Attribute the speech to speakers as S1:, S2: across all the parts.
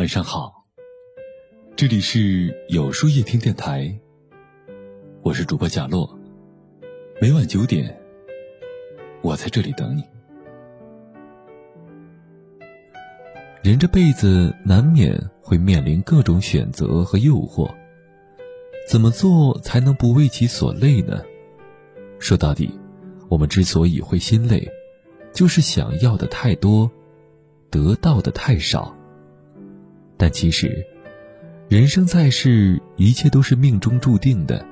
S1: 晚上好，这里是有书夜听电台，我是主播贾洛，每晚九点，我在这里等你。人这辈子难免会面临各种选择和诱惑，怎么做才能不为其所累呢？说到底，我们之所以会心累，就是想要的太多，得到的太少。但其实，人生在世，一切都是命中注定的，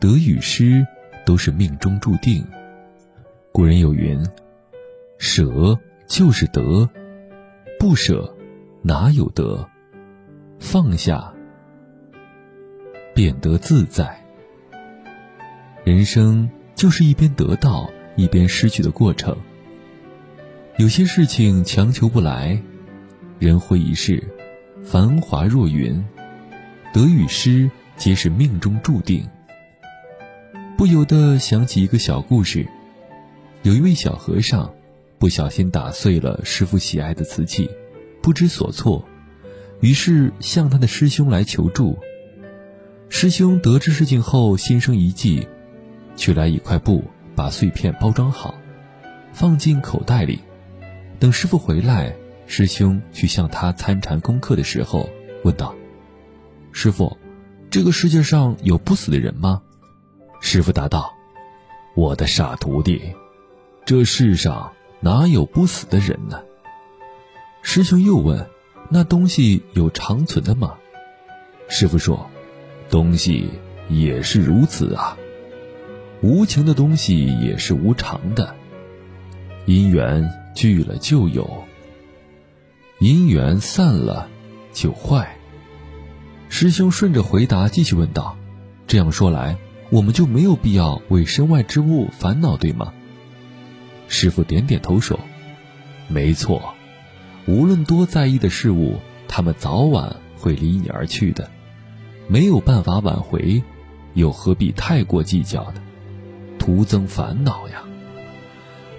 S1: 得与失都是命中注定。古人有云：“舍就是得，不舍哪有得？放下，便得自在。”人生就是一边得到一边失去的过程。有些事情强求不来，人活一世。繁华若云，得与失皆是命中注定。不由得想起一个小故事：有一位小和尚，不小心打碎了师傅喜爱的瓷器，不知所措，于是向他的师兄来求助。师兄得知事情后，心生一计，取来一块布，把碎片包装好，放进口袋里，等师傅回来。师兄去向他参禅功课的时候，问道：“师傅，这个世界上有不死的人吗？”师傅答道：“我的傻徒弟，这世上哪有不死的人呢？”师兄又问：“那东西有长存的吗？”师傅说：“东西也是如此啊，无情的东西也是无常的，因缘聚了就有。”姻缘散了，就坏。师兄顺着回答继续问道：“这样说来，我们就没有必要为身外之物烦恼，对吗？”师傅点点头说：“没错，无论多在意的事物，他们早晚会离你而去的，没有办法挽回，又何必太过计较呢？徒增烦恼呀。”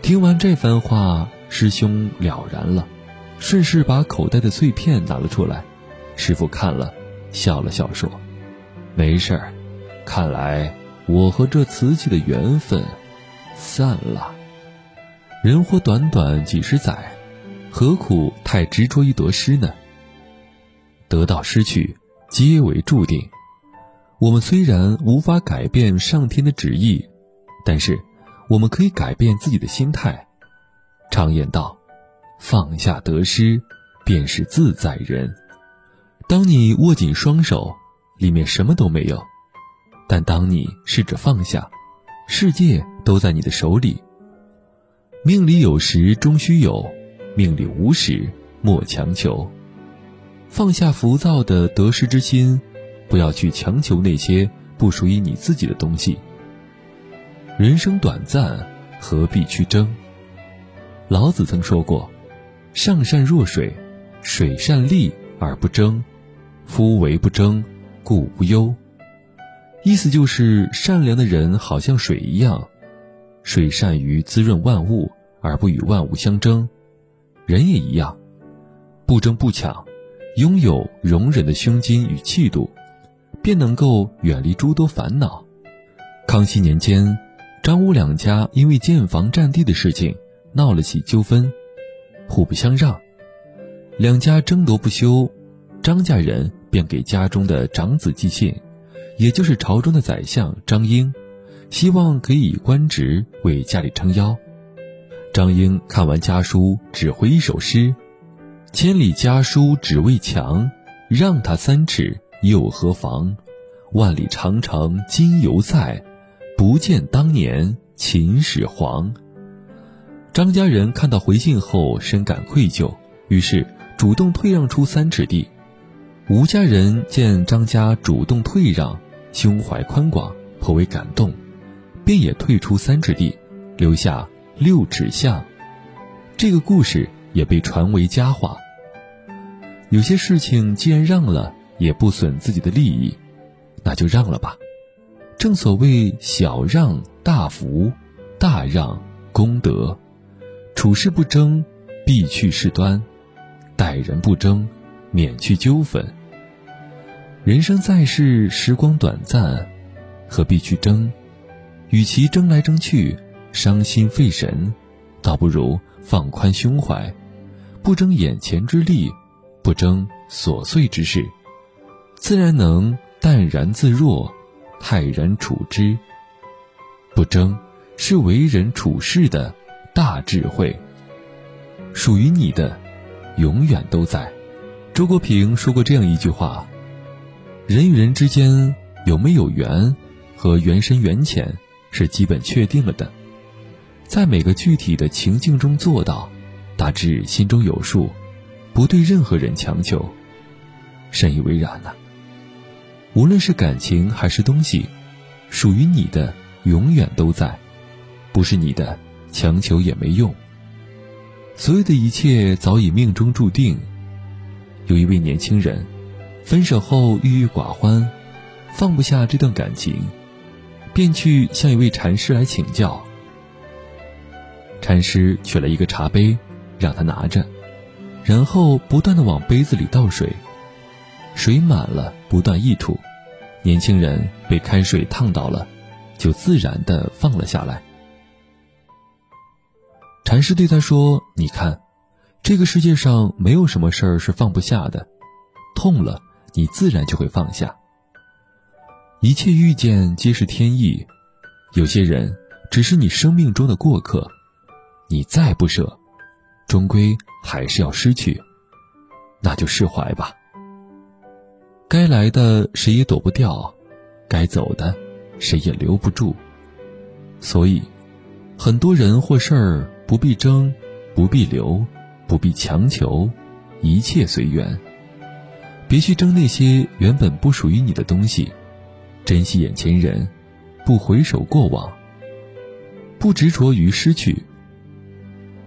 S1: 听完这番话，师兄了然了。顺势把口袋的碎片拿了出来，师傅看了，笑了笑说：“没事儿，看来我和这瓷器的缘分散了。人活短短几十载，何苦太执着于得失呢？得到失去皆为注定。我们虽然无法改变上天的旨意，但是我们可以改变自己的心态。常言道。”放下得失，便是自在人。当你握紧双手，里面什么都没有；但当你试着放下，世界都在你的手里。命里有时终须有，命里无时莫强求。放下浮躁的得失之心，不要去强求那些不属于你自己的东西。人生短暂，何必去争？老子曾说过。上善若水，水善利而不争，夫唯不争，故无忧。意思就是，善良的人好像水一样，水善于滋润万物，而不与万物相争；人也一样，不争不抢，拥有容忍的胸襟与气度，便能够远离诸多烦恼。康熙年间，张武两家因为建房占地的事情闹了起纠纷。互不相让，两家争夺不休，张家人便给家中的长子寄信，也就是朝中的宰相张英，希望可以以官职为家里撑腰。张英看完家书，只回一首诗：“千里家书只为墙，让他三尺又何妨？万里长城今犹在，不见当年秦始皇。”张家人看到回信后深感愧疚，于是主动退让出三尺地。吴家人见张家主动退让，胸怀宽广，颇为感动，便也退出三尺地，留下六尺巷。这个故事也被传为佳话。有些事情既然让了，也不损自己的利益，那就让了吧。正所谓小让大福，大让功德。处事不争，必去事端；待人不争，免去纠纷。人生在世，时光短暂，何必去争？与其争来争去，伤心费神，倒不如放宽胸怀，不争眼前之利，不争琐碎之事，自然能淡然自若，泰然处之。不争，是为人处事的大智慧。属于你的，永远都在。周国平说过这样一句话：人与人之间有没有缘，和缘深缘浅是基本确定了的。在每个具体的情境中做到，大致心中有数，不对任何人强求，深以为然呐。无论是感情还是东西，属于你的。永远都在，不是你的，强求也没用。所有的一切早已命中注定。有一位年轻人，分手后郁郁寡欢，放不下这段感情，便去向一位禅师来请教。禅师取了一个茶杯，让他拿着，然后不断的往杯子里倒水，水满了不断溢出，年轻人被开水烫到了。就自然的放了下来。禅师对他说：“你看，这个世界上没有什么事儿是放不下的，痛了，你自然就会放下。一切遇见皆是天意，有些人只是你生命中的过客，你再不舍，终归还是要失去，那就释怀吧。该来的谁也躲不掉，该走的。”谁也留不住，所以，很多人或事儿不必争，不必留，不必强求，一切随缘。别去争那些原本不属于你的东西，珍惜眼前人，不回首过往，不执着于失去。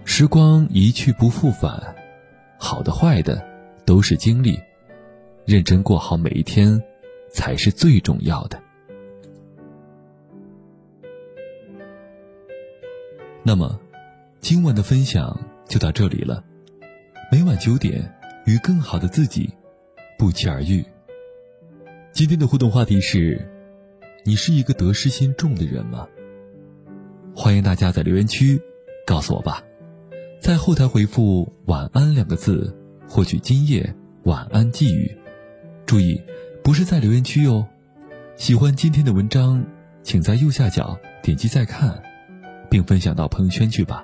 S1: 时光一去不复返，好的坏的都是经历，认真过好每一天，才是最重要的。那么，今晚的分享就到这里了。每晚九点，与更好的自己不期而遇。今天的互动话题是：你是一个得失心重的人吗？欢迎大家在留言区告诉我吧。在后台回复“晚安”两个字，获取今夜晚安寄语。注意，不是在留言区哦。喜欢今天的文章，请在右下角点击再看。并分享到朋友圈去吧，